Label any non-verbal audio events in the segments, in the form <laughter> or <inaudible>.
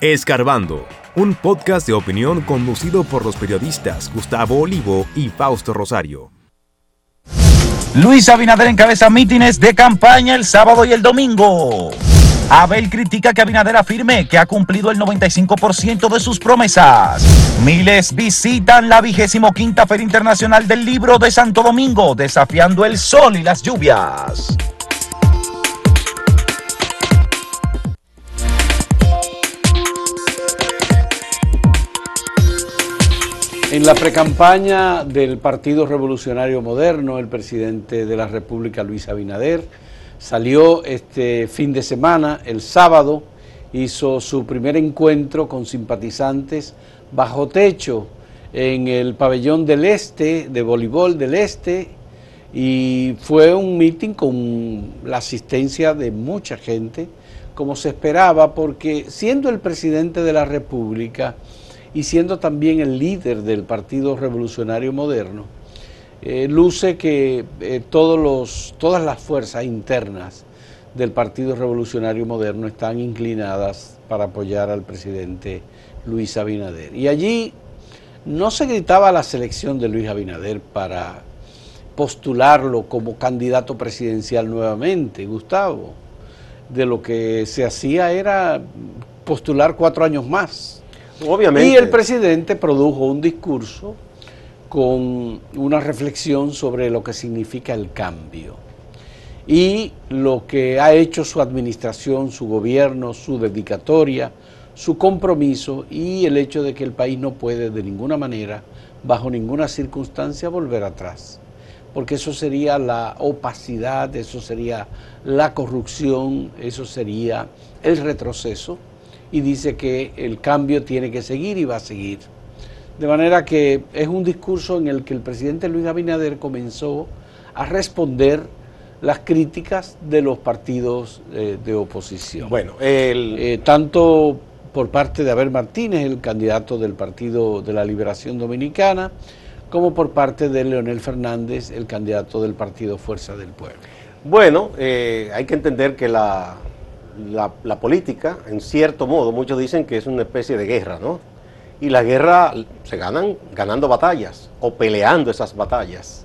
Escarbando, un podcast de opinión conducido por los periodistas Gustavo Olivo y Fausto Rosario. Luis Abinader encabeza mítines de campaña el sábado y el domingo. Abel critica que Abinader afirme que ha cumplido el 95% de sus promesas. Miles visitan la vigésimo quinta Feria Internacional del Libro de Santo Domingo, desafiando el sol y las lluvias. En la precampaña del Partido Revolucionario Moderno, el presidente de la República, Luis Abinader, salió este fin de semana, el sábado, hizo su primer encuentro con simpatizantes bajo techo en el pabellón del Este, de voleibol del Este, y fue un meeting con la asistencia de mucha gente, como se esperaba, porque siendo el presidente de la República, y siendo también el líder del Partido Revolucionario Moderno, eh, luce que eh, todos los, todas las fuerzas internas del Partido Revolucionario Moderno están inclinadas para apoyar al presidente Luis Abinader. Y allí no se gritaba la selección de Luis Abinader para postularlo como candidato presidencial nuevamente, Gustavo. De lo que se hacía era postular cuatro años más y el presidente produjo un discurso con una reflexión sobre lo que significa el cambio y lo que ha hecho su administración, su gobierno, su dedicatoria, su compromiso y el hecho de que el país no puede de ninguna manera, bajo ninguna circunstancia, volver atrás. Porque eso sería la opacidad, eso sería la corrupción, eso sería el retroceso y dice que el cambio tiene que seguir y va a seguir. De manera que es un discurso en el que el presidente Luis Abinader comenzó a responder las críticas de los partidos eh, de oposición. Bueno, el... Eh, tanto por parte de Abel Martínez, el candidato del Partido de la Liberación Dominicana, como por parte de Leonel Fernández, el candidato del Partido Fuerza del Pueblo. Bueno, eh, hay que entender que la, la, política, en cierto modo, muchos dicen que es una especie de guerra, ¿no? Y la guerra se ganan ganando batallas o peleando esas batallas.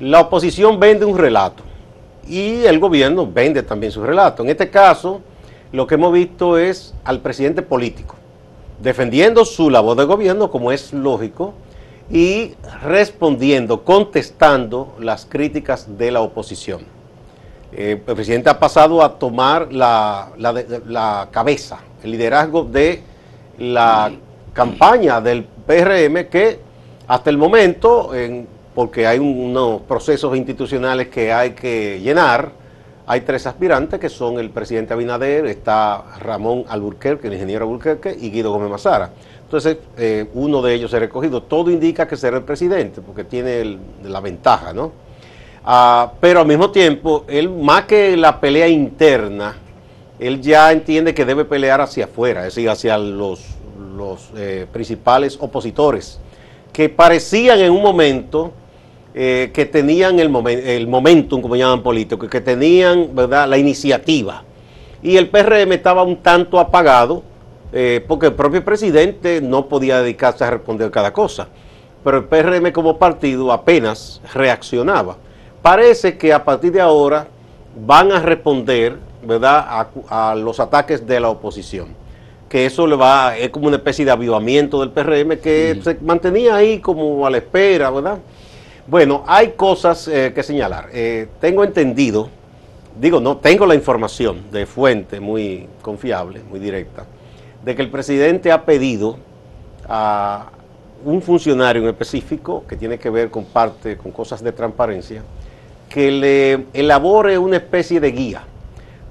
La oposición vende un relato y el gobierno vende también su relato. En este caso, lo que hemos visto es al presidente político defendiendo su labor de gobierno, como es lógico, y respondiendo, contestando las críticas de la oposición. Eh, el presidente ha pasado a tomar la, cabeza, el liderazgo de la campaña del PRM que hasta el momento, porque hay unos procesos institucionales que hay que llenar, hay tres aspirantes que son el presidente Abinader, está Ramón Alburquerque, el ingeniero Alburquerque, y Guido Gómez Mazara. Entonces, eh, uno de ellos ha recogido. Todo indica que será el presidente, porque tiene la ventaja, ¿no? Ah, pero al mismo tiempo, él más que la pelea interna, él ya entiende que debe pelear hacia afuera, es decir, hacia los, los eh, principales opositores, que parecían en un momento eh, que tenían el, el momentum, como llaman políticos, que tenían ¿verdad? la iniciativa. Y el PRM estaba un tanto apagado, eh, porque el propio presidente no podía dedicarse a responder cada cosa. Pero el PRM como partido apenas reaccionaba. Parece que a partir de ahora van a responder, ¿verdad?, a, los ataques de la oposición. Que eso le va, es como una especie de avivamiento del PRM que se mantenía ahí como a la espera, ¿verdad? Bueno, hay cosas eh, que señalar. Eh, tengo entendido, digo, no, tengo la información de fuente muy confiable, muy directa, de que el presidente ha pedido a un funcionario en específico que tiene que ver con parte, con cosas de transparencia, que le elabore una especie de guía,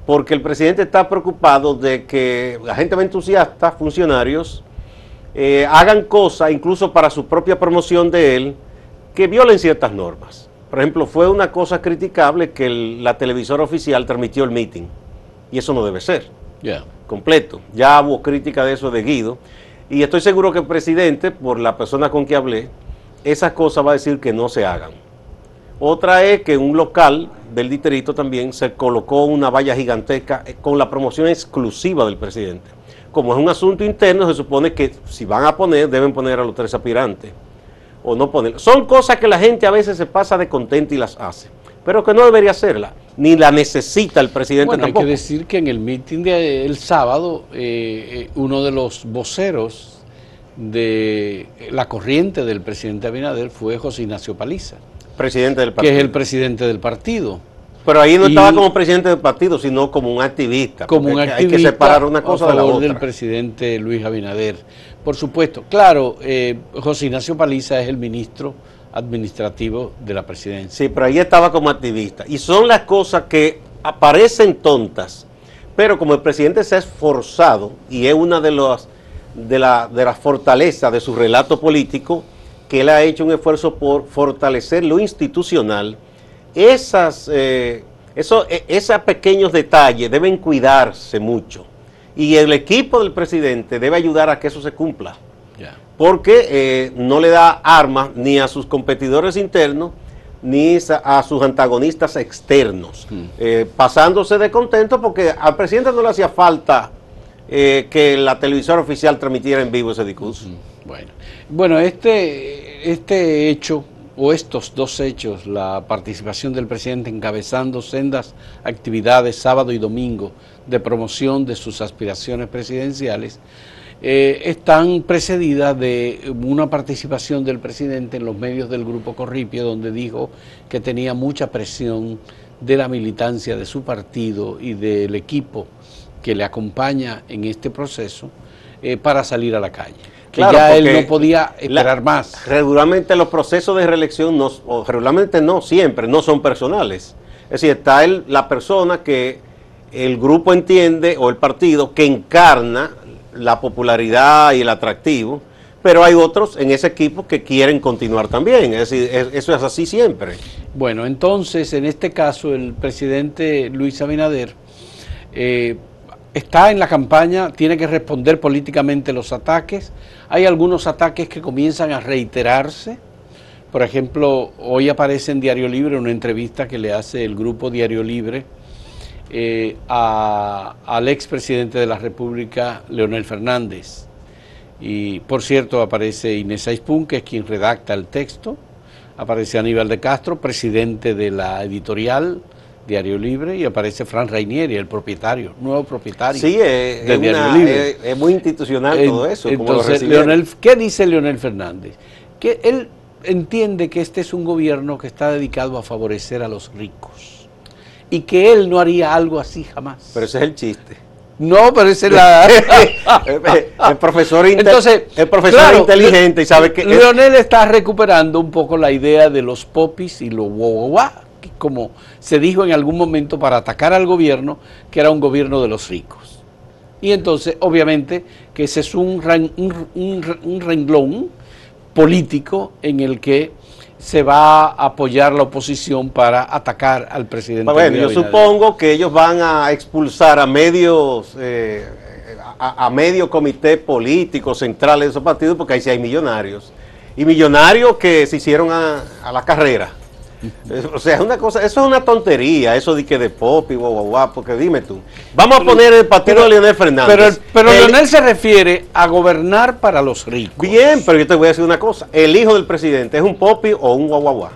porque el presidente está preocupado de que la gente entusiasta, funcionarios, eh, hagan cosas, incluso para su propia promoción de él, que violen ciertas normas. Por ejemplo, fue una cosa criticable que la televisora oficial transmitió el meeting, y eso no debe ser. Completo. Ya hubo crítica de eso de Guido, y estoy seguro que el presidente, por la persona con que hablé, esas cosas va a decir que no se hagan. Otra es que en un local del distrito también se colocó una valla gigantesca eh, con la promoción exclusiva del presidente. como es un asunto interno, se supone que si van a poner, deben poner a los tres aspirantes. O no poner. Son cosas que la gente a veces se pasa de contenta y las hace. Pero que no debería hacerla. Ni la necesita el presidente Bueno, hay tampoco. que decir que en el mitin del sábado, eh, eh, uno de los voceros de la corriente del presidente Abinader fue José Ignacio Paliza, presidente del que partido. es el presidente del partido. Pero ahí no y- estaba como presidente del partido, sino como un activista. como un activista Hay que separar una cosa a de la otra. del presidente Luis Abinader. Por supuesto, claro, eh, José Ignacio Paliza es el ministro administrativo de la presidencia. Sí, pero ahí estaba como activista. Y son las cosas que aparecen tontas, pero como el presidente se ha esforzado y es una de las de la, de las fortalezas de su relato político, que él ha hecho un esfuerzo por fortalecer lo institucional, esas, eh, eso- e- esos pequeños detalles deben cuidarse mucho. Y el equipo del presidente debe ayudar a que eso se cumpla. Porque eh, no le da armas ni a sus competidores internos ni a sus antagonistas externos, eh, pasándose de contento porque al presidente no le hacía falta eh, que la televisora oficial transmitiera en vivo ese discurso. Bueno, bueno este, este hecho o estos dos hechos, la participación del presidente encabezando sendas actividades sábado y domingo de promoción de sus aspiraciones presidenciales, eh, están precedidas de una participación del presidente en los medios del Grupo Corripio, donde dijo que tenía mucha presión de la militancia de su partido y del equipo que le acompaña en este proceso eh, para salir a la calle. Que Claro, ya él no podía esperar la- más. Regularmente los procesos de reelección, no, o regularmente no, siempre, no son personales. Es decir, está el- la persona que el grupo entiende o el partido que encarna la popularidad y el atractivo, pero hay otros en ese equipo que quieren continuar también. Es decir, es- eso es así siempre. Bueno, entonces, en este caso, el presidente Luis Abinader eh, está en la campaña, tiene que responder políticamente los ataques. Hay algunos ataques que comienzan a reiterarse. Por ejemplo, hoy aparece en Diario Libre una entrevista que le hace el grupo Diario Libre eh, a- al expresidente de la República, Leonel Fernández. Y por cierto, aparece Inés Aispun, que es quien redacta el texto. Aparece Aníbal de Castro, presidente de la editorial Diario Libre. Y aparece Fran Rainieri, el propietario, nuevo propietario. Sí, es, de es Diario una- Libre. es- es muy institucional En- todo eso. como lo Entonces, recibieron. Leonel, ¿qué dice Leonel Fernández? Que él entiende que este es un gobierno que está dedicado a favorecer a los ricos. Y que él no haría algo así jamás. Pero ese es el chiste. no, pero esa es la... <laughs> el profesor, inte- Entonces, el profesor claro, inteligente y sabe que... Leonel está recuperando un poco la idea de los popis y los guaguaguá, como se dijo en algún momento para atacar al gobierno, que era un gobierno de los ricos. Y entonces, obviamente, que ese es un, ren- un- un- un renglón político en el que se va a apoyar la oposición para atacar al presidente. Bueno, yo supongo que ellos van a expulsar a medios, eh, a, a medio comité político central de esos partidos, porque ahí sí hay millonarios. Y millonarios que se hicieron a, a la carrera. <laughs> O sea, es una cosa, eso es una tontería, eso de que de pop y guau, guau, guau, porque dime tú. Vamos a poner el partido de Leonel Fernández. Pero, pero El- Leonel se refiere a gobernar para los ricos. Bien, pero yo te voy a decir una cosa. El hijo del presidente es un popi o un guaguaguá.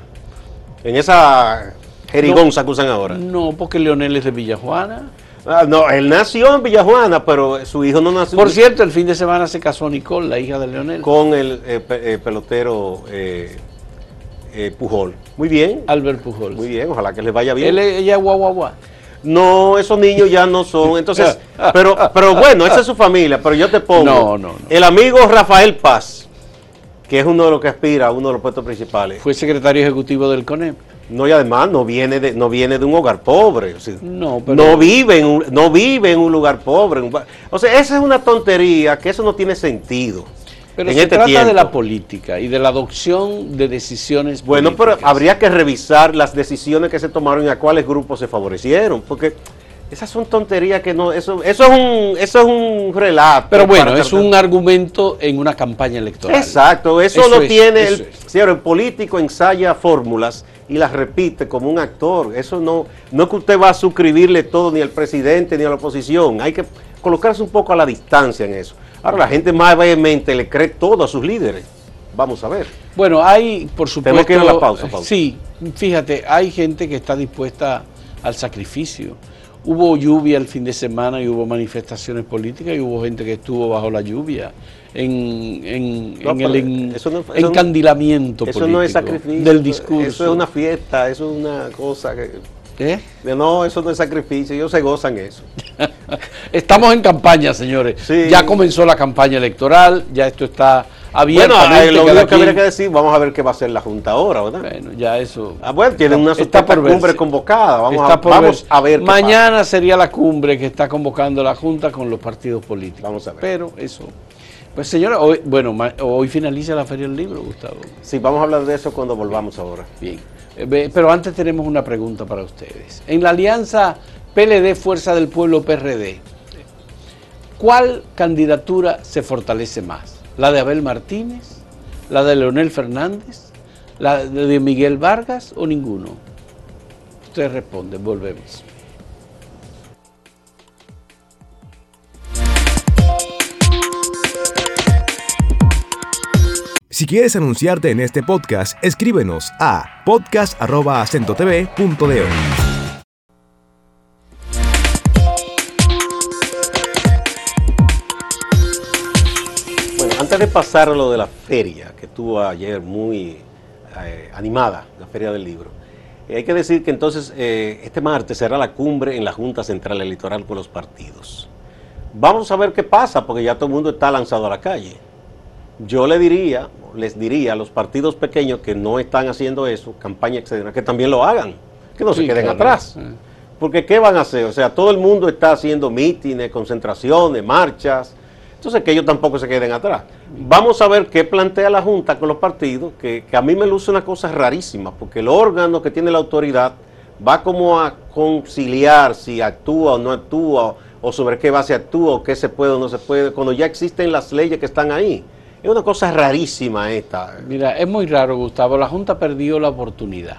En esa jerigonza que usan ahora. No, porque Leonel es de Villajuana. Ah, no, él nació en Villajuana, pero su hijo no nació Por cierto, el fin de semana se casó Nicole, la hija de Leonel. con el eh, eh, pelotero eh, eh, Pujol. Muy bien, Albert Pujols. muy bien, ojalá que les vaya bien. Él, ella es guau, guau, guau. No, esos niños ya no son. Entonces, <laughs> pero, pero bueno, esa es su familia. Pero yo te pongo. No, no, no. El amigo Rafael Paz, que es uno de los que aspira a uno de los puestos principales. Fue secretario ejecutivo del CONEP. No, y además no viene de, no viene de un hogar pobre. o sea, No, pero- no, vive en un, no vive en un lugar pobre. o sea, esa es una tontería, que eso no tiene sentido. Pero en se este trata tiempo. de la política y de la adopción de decisiones Bueno, pero habría que revisar las decisiones que se tomaron y a cuáles grupos se favorecieron, porque esas son tonterías que no, eso, eso es un, eso es un relato. Pero bueno, es tratar- un argumento en una campaña electoral. Exacto, eso, Eso no es, tiene, eso el, es. el político ensaya fórmulas y las repite como un actor. Eso no, no es que usted va a suscribirle todo ni al presidente ni a la oposición. Hay que colocarse un poco a la distancia en eso. Ahora la gente más vehemente le cree todo a sus líderes. Vamos a ver. Bueno, hay, por supuesto. Tenemos que ir a la pausa, pausa. Sí, fíjate, hay gente que está dispuesta al sacrificio. Hubo lluvia el fin de semana y hubo manifestaciones políticas y hubo gente que estuvo bajo la lluvia en, en, No, en pero el en- eso no- eso no- encandilamiento Eso político no es sacrificio. del discurso. Eso es una fiesta, eso es una cosa que... ¿Eh? No, eso no es sacrificio, ellos se gozan eso. <laughs> Estamos en campaña, señores. Sí. Ya comenzó la campaña electoral, ya esto está abiertamente. Bueno, lo único que habría que decir, vamos a ver qué va a hacer la Junta ahora, ¿verdad? Bueno, ya eso. Ah, bueno, tienen una Está por cumbre convocada. Vamos, Está a, por vamos verse. a ver qué Mañana sería la cumbre que está convocando la Junta con los partidos políticos. Vamos a ver. Pero eso. Pues señora, hoy, bueno, hoy finaliza la Feria del Libro, Gustavo. Sí, vamos a hablar de eso cuando volvamos ahora. Bien. Eh, Pero antes tenemos una pregunta para ustedes. En la alianza PLD Fuerza del Pueblo PRD, ¿cuál candidatura se fortalece más? ¿La de Abel Martínez? ¿La de Leonel Fernández? ¿La de Miguel Vargas o ninguno? Ustedes responden, volvemos. Si quieres anunciarte en este podcast, escríbenos a podcast.acentotv.de. Bueno, antes de pasar a lo de la feria, que estuvo ayer muy eh, animada, la Feria del Libro, eh, hay que decir que entonces eh, este martes será la cumbre en la Junta Central Electoral con los partidos. Vamos a ver qué pasa, porque ya todo el mundo está lanzado a la calle. Yo le diría, les diría a los partidos pequeños que no están haciendo eso, campaña etcétera, que también lo hagan, que no se queden claro. atrás. Porque ¿qué van a hacer? O sea, todo el mundo está haciendo mítines, concentraciones, marchas. Entonces que ellos tampoco se queden atrás. Vamos a ver qué plantea la Junta con los partidos, que, que a mí me luce una cosa rarísima, porque el órgano que tiene la autoridad va como a conciliar si actúa o no actúa, o sobre qué base actúa, o qué se puede o no se puede, cuando ya existen las leyes que están ahí. Es una cosa rarísima esta. Mira, es muy raro, Gustavo. La Junta perdió la oportunidad.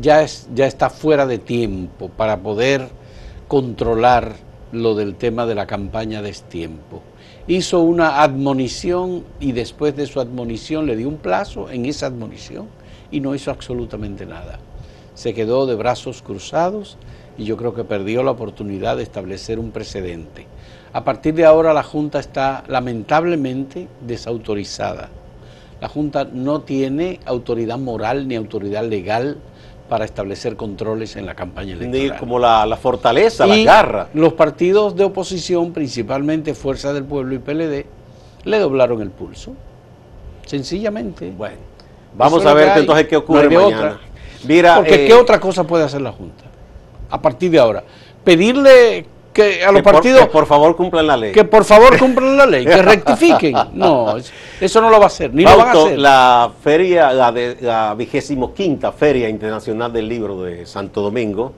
Ya, es, ya está fuera de tiempo para poder controlar lo del tema de la campaña de tiempo. Hizo una admonición y después de su admonición le dio un plazo en esa admonición y no hizo absolutamente nada. Se quedó de brazos cruzados y yo creo que perdió la oportunidad de establecer un precedente. A partir de ahora la Junta está lamentablemente desautorizada. La Junta no tiene autoridad moral ni autoridad legal para establecer controles en la campaña electoral. como la, la fortaleza, la garra. Los partidos de oposición, principalmente Fuerza del Pueblo y PLD, le doblaron el pulso. Sencillamente. Bueno, vamos Eso a ver entonces qué ocurre mañana. otra. Mira, Porque eh, ¿qué otra cosa puede hacer la Junta? A partir de ahora. Pedirle que a los que por- partidos que por, favor cumplan la ley. que por favor cumplan la ley, que <laughs> rectifiquen. No, es- eso no lo va a hacer, ni lo van a hacer. La feria, la, de, la vigésimo quinta Feria Internacional del Libro de Santo Domingo,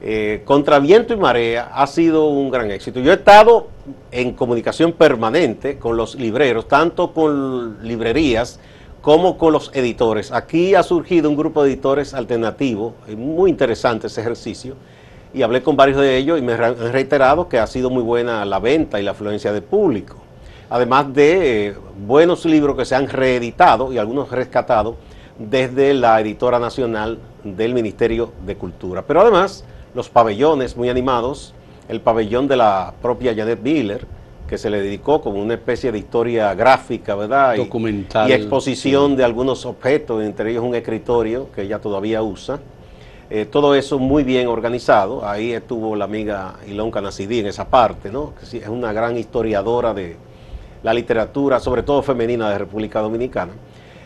eh, contra viento y marea, ha sido un gran éxito. Yo he estado en comunicación permanente con los libreros, tanto con librerías como con los editores. Aquí ha surgido un grupo de editores alternativos, eh, muy interesante ese ejercicio, y hablé con varios de ellos y me han reiterado que ha sido muy buena la venta y la afluencia de público además de eh, buenos libros que se han reeditado y algunos rescatados desde la editora nacional del Ministerio de Cultura. Pero además, los pabellones muy animados, el pabellón de la propia Janet Miller, que se le dedicó como una especie de historia gráfica, ¿verdad? Documental, Y, exposición de algunos objetos, entre ellos un escritorio que ella todavía usa. Eh, todo eso muy bien organizado. Ahí estuvo la amiga Ilonka Nacidí en esa parte, ¿no? Que es una gran historiadora de la literatura, sobre todo femenina de República Dominicana.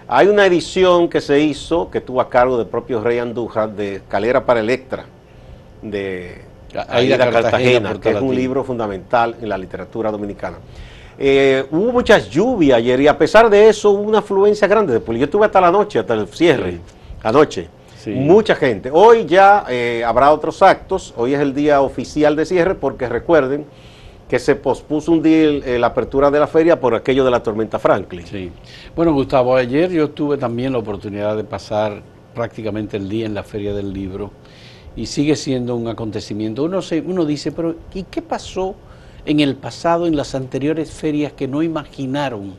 Hay una edición que se hizo, que tuvo a cargo del propio Rey Andújar, de Escalera para Electra, de Aida Aida Cartagena, Cartagena, que es un libro fundamental en la literatura dominicana. Eh, hubo muchas lluvias ayer y a pesar de eso hubo una afluencia grande. Yo estuve hasta la noche, hasta el cierre, Sí. anoche. Sí. Mucha gente. Hoy ya eh, habrá otros actos. Hoy es el día oficial de cierre porque recuerden que se pospuso un día el- la apertura de la feria por aquello de la tormenta Franklin. Sí. Bueno, Gustavo, ayer yo tuve también la oportunidad de pasar prácticamente el día en la Feria del Libro y sigue siendo un acontecimiento. Uno, se, uno dice, pero ¿y qué pasó en el pasado, en las anteriores ferias que no imaginaron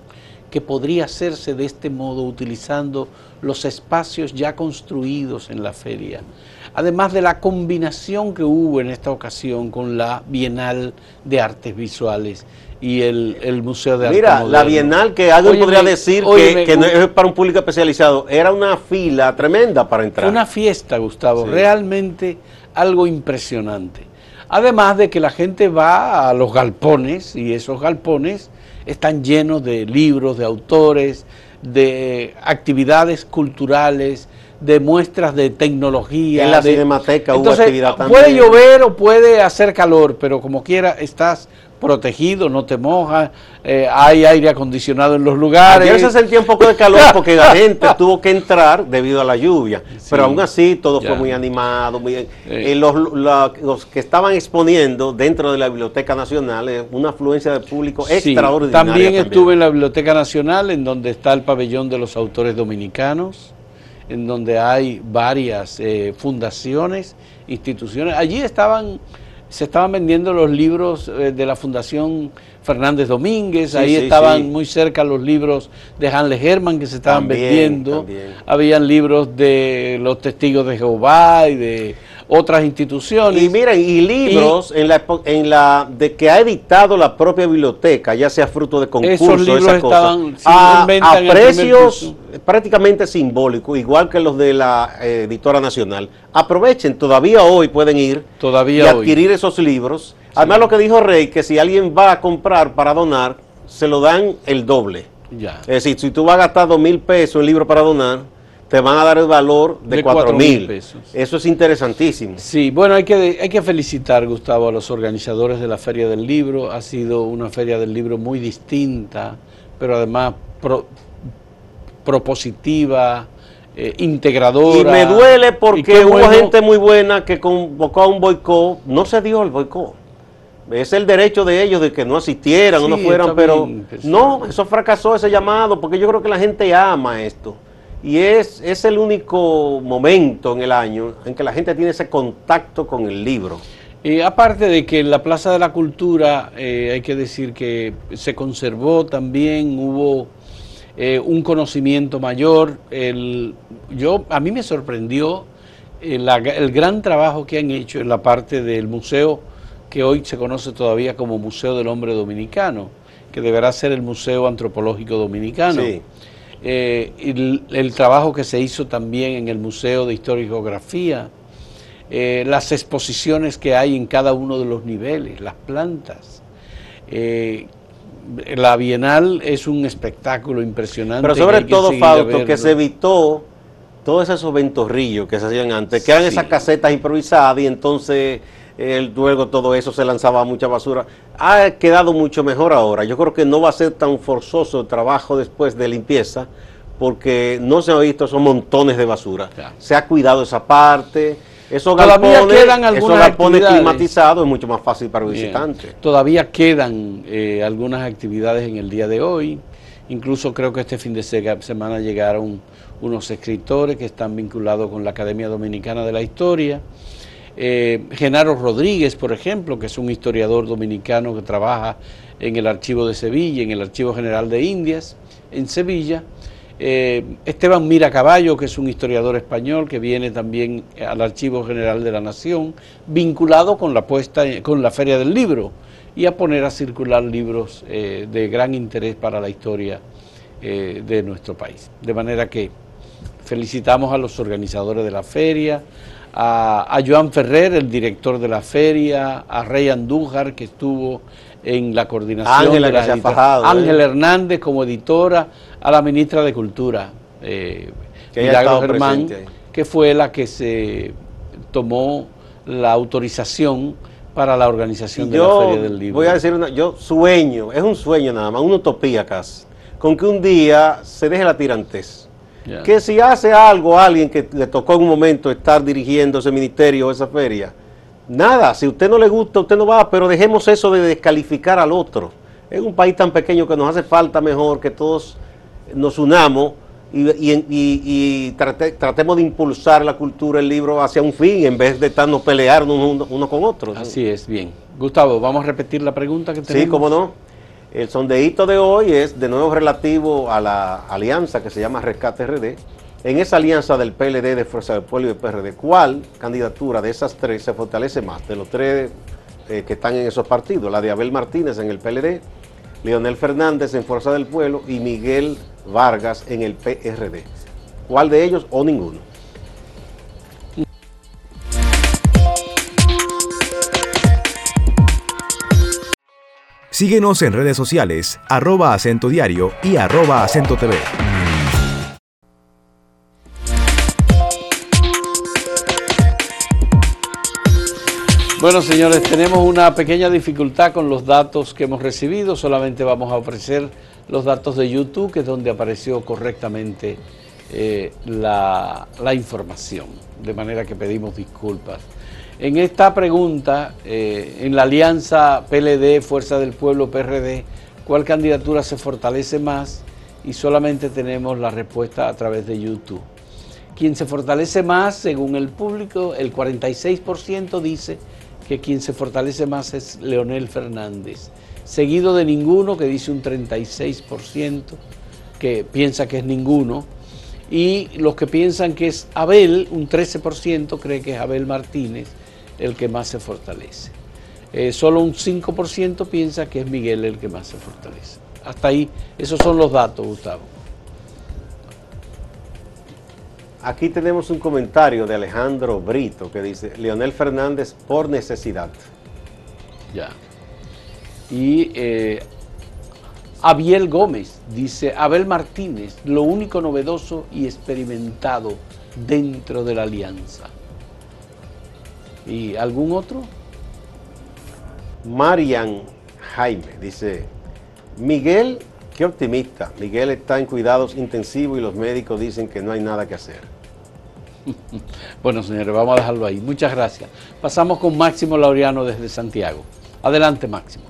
que podría hacerse de este modo utilizando los espacios ya construidos en la feria? Además de la combinación que hubo en esta ocasión con la Bienal de Artes Visuales y el, Museo de Arte Mira, la Bienal que alguien podría decir que, no es para un público especializado, era una fila tremenda para entrar. Una fiesta, Gustavo, realmente algo impresionante. Además de que la gente va a los galpones y esos galpones están llenos de libros, de autores, de actividades culturales, de muestras de tecnología. En la cinemateca hubo actividad también. Puede llover o puede hacer calor, pero como quiera estás protegido, no te mojas, eh, hay aire acondicionado en los lugares. Ayer se sentía un poco de calor <laughs> porque la gente tuvo que entrar debido a la lluvia, pero aún así todo fue muy animado. Muy, eh, los, que estaban exponiendo dentro de la Biblioteca Nacional, eh, una afluencia de público extraordinaria. También, también estuve en la Biblioteca Nacional, en donde está el pabellón de los autores dominicanos, en donde hay varias fundaciones, instituciones. Allí estaban se estaban vendiendo los libros eh, de la Fundación Fernández Domínguez, ahí estaban muy cerca los libros de Hanle Herman que se estaban vendiendo, habían libros de los testigos de Jehová y de otras instituciones. Y miren, y libros en, la, en la de que ha editado la propia biblioteca, ya sea fruto de concursos, esos libros estaban a, precios prácticamente simbólicos, igual que los de la eh, editora nacional. Aprovechen, todavía hoy pueden ir todavía y adquirir esos libros. Además, lo que dijo Rey, que si alguien va a comprar para donar, se lo dan el doble. Ya. Es decir, si tú vas a gastar dos mil pesos en libro para donar, te van a dar el valor de, cuatro mil pesos. Eso es interesantísimo. Sí, bueno, hay que, hay que felicitar, Gustavo, a los organizadores de la Feria del Libro. Ha sido una Feria del Libro muy distinta, pero además propositiva, eh, integradora. Y me duele porque hubo gente muy buena que convocó a un boicot. No se dio el boicot. Es el derecho de ellos de que no asistieran o no fueran, pero no, eso fracasó ese llamado porque yo creo que la gente ama esto. Y es, es el único momento en el año en que la gente tiene ese contacto con el libro. Y aparte de que en la Plaza de la Cultura eh, hay que decir que se conservó también, hubo eh, un conocimiento mayor. El, yo, a mí me sorprendió el, eh, el gran trabajo que han hecho en la parte del museo que hoy se conoce todavía como Museo del Hombre Dominicano, que deberá ser el Museo Antropológico Dominicano. Sí. Eh, el, trabajo que se hizo también en el Museo de Historia y Geografía, eh, las exposiciones que hay en cada uno de los niveles, las plantas. Eh, la Bienal es un espectáculo impresionante. Pero sobre todo, Fausto, que se evitó todos esos ventorrillos que se hacían antes, que eran esas casetas improvisadas y entonces el, luego todo eso se lanzaba mucha basura. Ha quedado mucho mejor ahora. Yo creo que no va a ser tan forzoso el trabajo después de limpieza, porque no se ha visto esos montones de basura. Se ha cuidado esa parte. Esos Todavía quedan algunas galpones climatizados es mucho más fácil para el visitante. Todavía quedan eh, algunas actividades en el día de hoy. Incluso creo que este fin de semana llegaron unos escritores que están vinculados con la Academia Dominicana de la Historia. Eh, Genaro Rodríguez, por ejemplo, que es un historiador dominicano que trabaja en el Archivo de Sevilla, en el Archivo General de Indias, en Sevilla. Eh, Esteban Mira Caballo, que es un historiador español que viene también al Archivo General de la Nación, vinculado con la puesta, con la Feria del Libro y a poner a circular libros eh, de gran interés para la historia de nuestro país. De manera que felicitamos a los organizadores de la feria, a, Joan Ferrer, el director de la feria, a Rey Andújar, que estuvo en la coordinación de la ¿eh? Ángel Hernández como editora, a la ministra de Cultura, eh, Germán, que fue la que se tomó la autorización para la organización de la Feria del Libro. Voy a decir una, yo sueño, es un sueño nada más, una utopía casi, con que un día se deje la tirantez que si hace algo a alguien que le tocó en un momento estar dirigiendo ese ministerio o esa feria, nada, si usted no le gusta, usted no va, pero dejemos eso de descalificar al otro. Es un país tan pequeño que nos hace falta mejor que todos nos unamos y, tratemos de impulsar la cultura, el libro hacia un fin, en vez de estarnos peleando uno, con otro. Así es, bien. Gustavo, vamos a repetir la pregunta que tenemos. Sí, cómo no. El sondeíto de hoy es de nuevo relativo a la alianza que se llama Rescate RD. En esa alianza del PLD, de Fuerza del Pueblo y del PRD, ¿cuál candidatura de esas tres se fortalece más? De los tres eh, que están en esos partidos, la de Abel Martínez en el PLD, Leonel Fernández en Fuerza del Pueblo y Miguel Vargas en el PRD. ¿Cuál de ellos o ninguno? Síguenos en redes sociales, arroba acento diario y arroba acento TV. Bueno, señores, tenemos una pequeña dificultad con los datos que hemos recibido. Solamente vamos a ofrecer los datos de YouTube, que es donde apareció correctamente eh, la, información. De manera que pedimos disculpas. En esta pregunta, eh, en la alianza PLD, Fuerza del Pueblo, PRD, ¿cuál candidatura se fortalece más? Y solamente tenemos la respuesta a través de YouTube. Quien se fortalece más, según el público, el 46% dice que quien se fortalece más es Leonel Fernández, seguido de ninguno, que dice un 36%, que piensa que es ninguno, y los que piensan que es Abel, un 13% cree que es Abel Martínez el que más se fortalece. Eh, solo un 5% piensa que es Miguel el que más se fortalece. Hasta ahí, esos son los datos, Gustavo. Aquí tenemos un comentario de Alejandro Brito que dice, Leonel Fernández por necesidad. Ya. Y eh, Abiel Gómez dice, Abel Martínez, lo único novedoso y experimentado dentro de la alianza. ¿Y algún otro? Marian Jaime dice, Miguel Qué optimista. Miguel está en cuidados intensivos y los médicos dicen que no hay nada que hacer. <laughs> bueno, señores, vamos a dejarlo ahí. Muchas gracias. Pasamos con Máximo Laureano desde Santiago. Adelante, Máximo.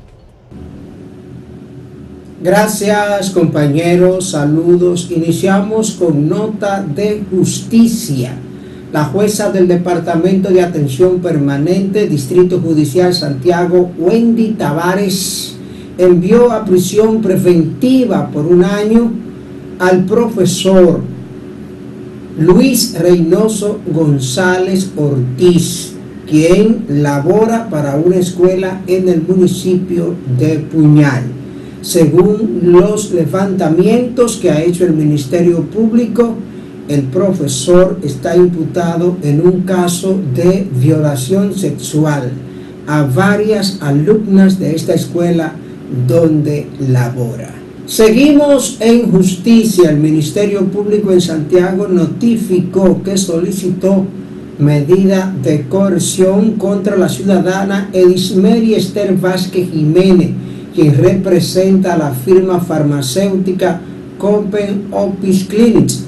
Gracias, compañeros. Saludos. Iniciamos con nota de justicia. La jueza del Departamento de Atención Permanente, Distrito Judicial Santiago, Wendy Tavares, envió a prisión preventiva por un año al profesor Luis Reynoso González Ortiz, quien labora para una escuela en el municipio de Puñal. Según los levantamientos que ha hecho el Ministerio Público, el profesor está imputado en un caso de violación sexual a varias alumnas de esta escuela donde labora. Seguimos en justicia. El Ministerio Público en Santiago notificó que solicitó medida de coerción contra la ciudadana Edismeri Esther Vázquez Jiménez, quien representa a la firma farmacéutica Copen Office Clinics,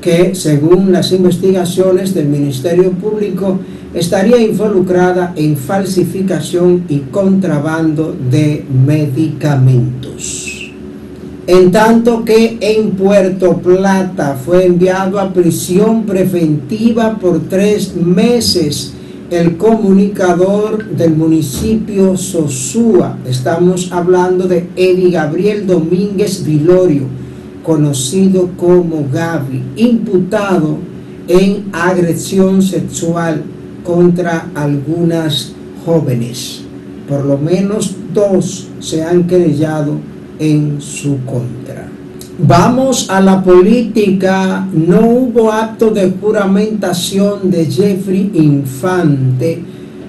que según las investigaciones del Ministerio Público estaría involucrada en falsificación y contrabando de medicamentos. En tanto que en Puerto Plata fue enviado a prisión preventiva por tres meses el comunicador del municipio Sosúa. Estamos hablando de Eddie Gabriel Domínguez Vilorio, conocido como Gaby, imputado en agresión sexual contra algunas jóvenes. Por lo menos dos se han querellado en su contra. Vamos a la política. No hubo acto de juramentación de Jeffrey Infante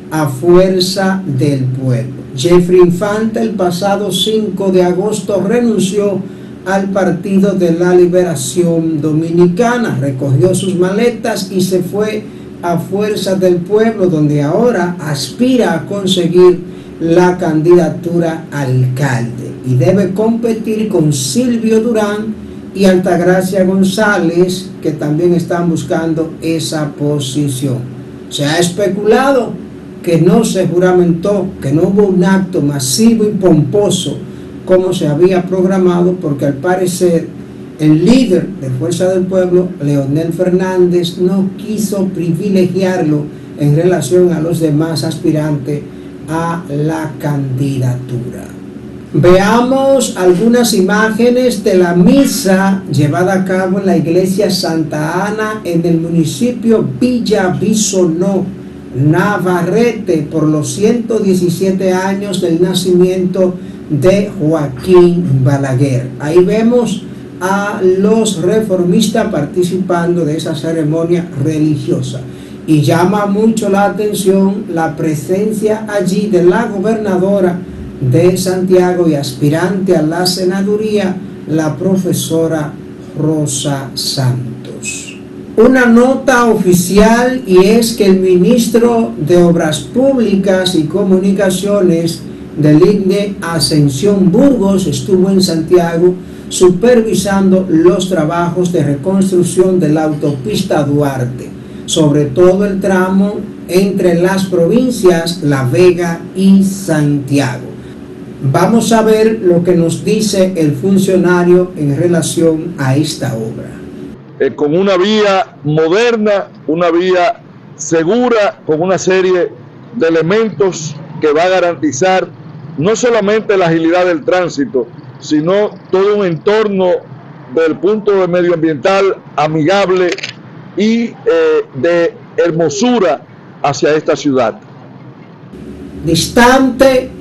a fuerza del pueblo. Jeffrey Infante el pasado 5 de agosto renunció al Partido de la Liberación Dominicana, recogió sus maletas y se fue a fuerza del pueblo, donde ahora aspira a conseguir la candidatura alcalde y debe competir con Silvio Durán y Altagracia González, que también están buscando esa posición. Se ha especulado que no se juramentó, que no hubo un acto masivo y pomposo como se había programado, porque al parecer el líder de Fuerza del Pueblo, Leonel Fernández, no quiso privilegiarlo en relación a los demás aspirantes a la candidatura. Veamos algunas imágenes de la misa llevada a cabo en la iglesia Santa Ana en el municipio Villa Bisonó, Navarrete, por los 117 años del nacimiento de Joaquín Balaguer. Ahí vemos a los reformistas participando de esa ceremonia religiosa. Y llama mucho la atención la presencia allí de la gobernadora de Santiago y aspirante a la senaduría, la profesora Rosa Santos. Una nota oficial y es que el ministro de Obras Públicas y Comunicaciones del INE, Ascensión Burgos, estuvo en Santiago supervisando los trabajos de reconstrucción de la autopista Duarte, sobre todo el tramo entre las provincias La Vega y Santiago. Vamos a ver lo que nos dice el funcionario en relación a esta obra. Eh, con una vía moderna, una vía segura, con una serie de elementos que va a garantizar no solamente la agilidad del tránsito, sino todo un entorno del punto de medioambiental amigable y eh, de hermosura hacia esta ciudad. Distante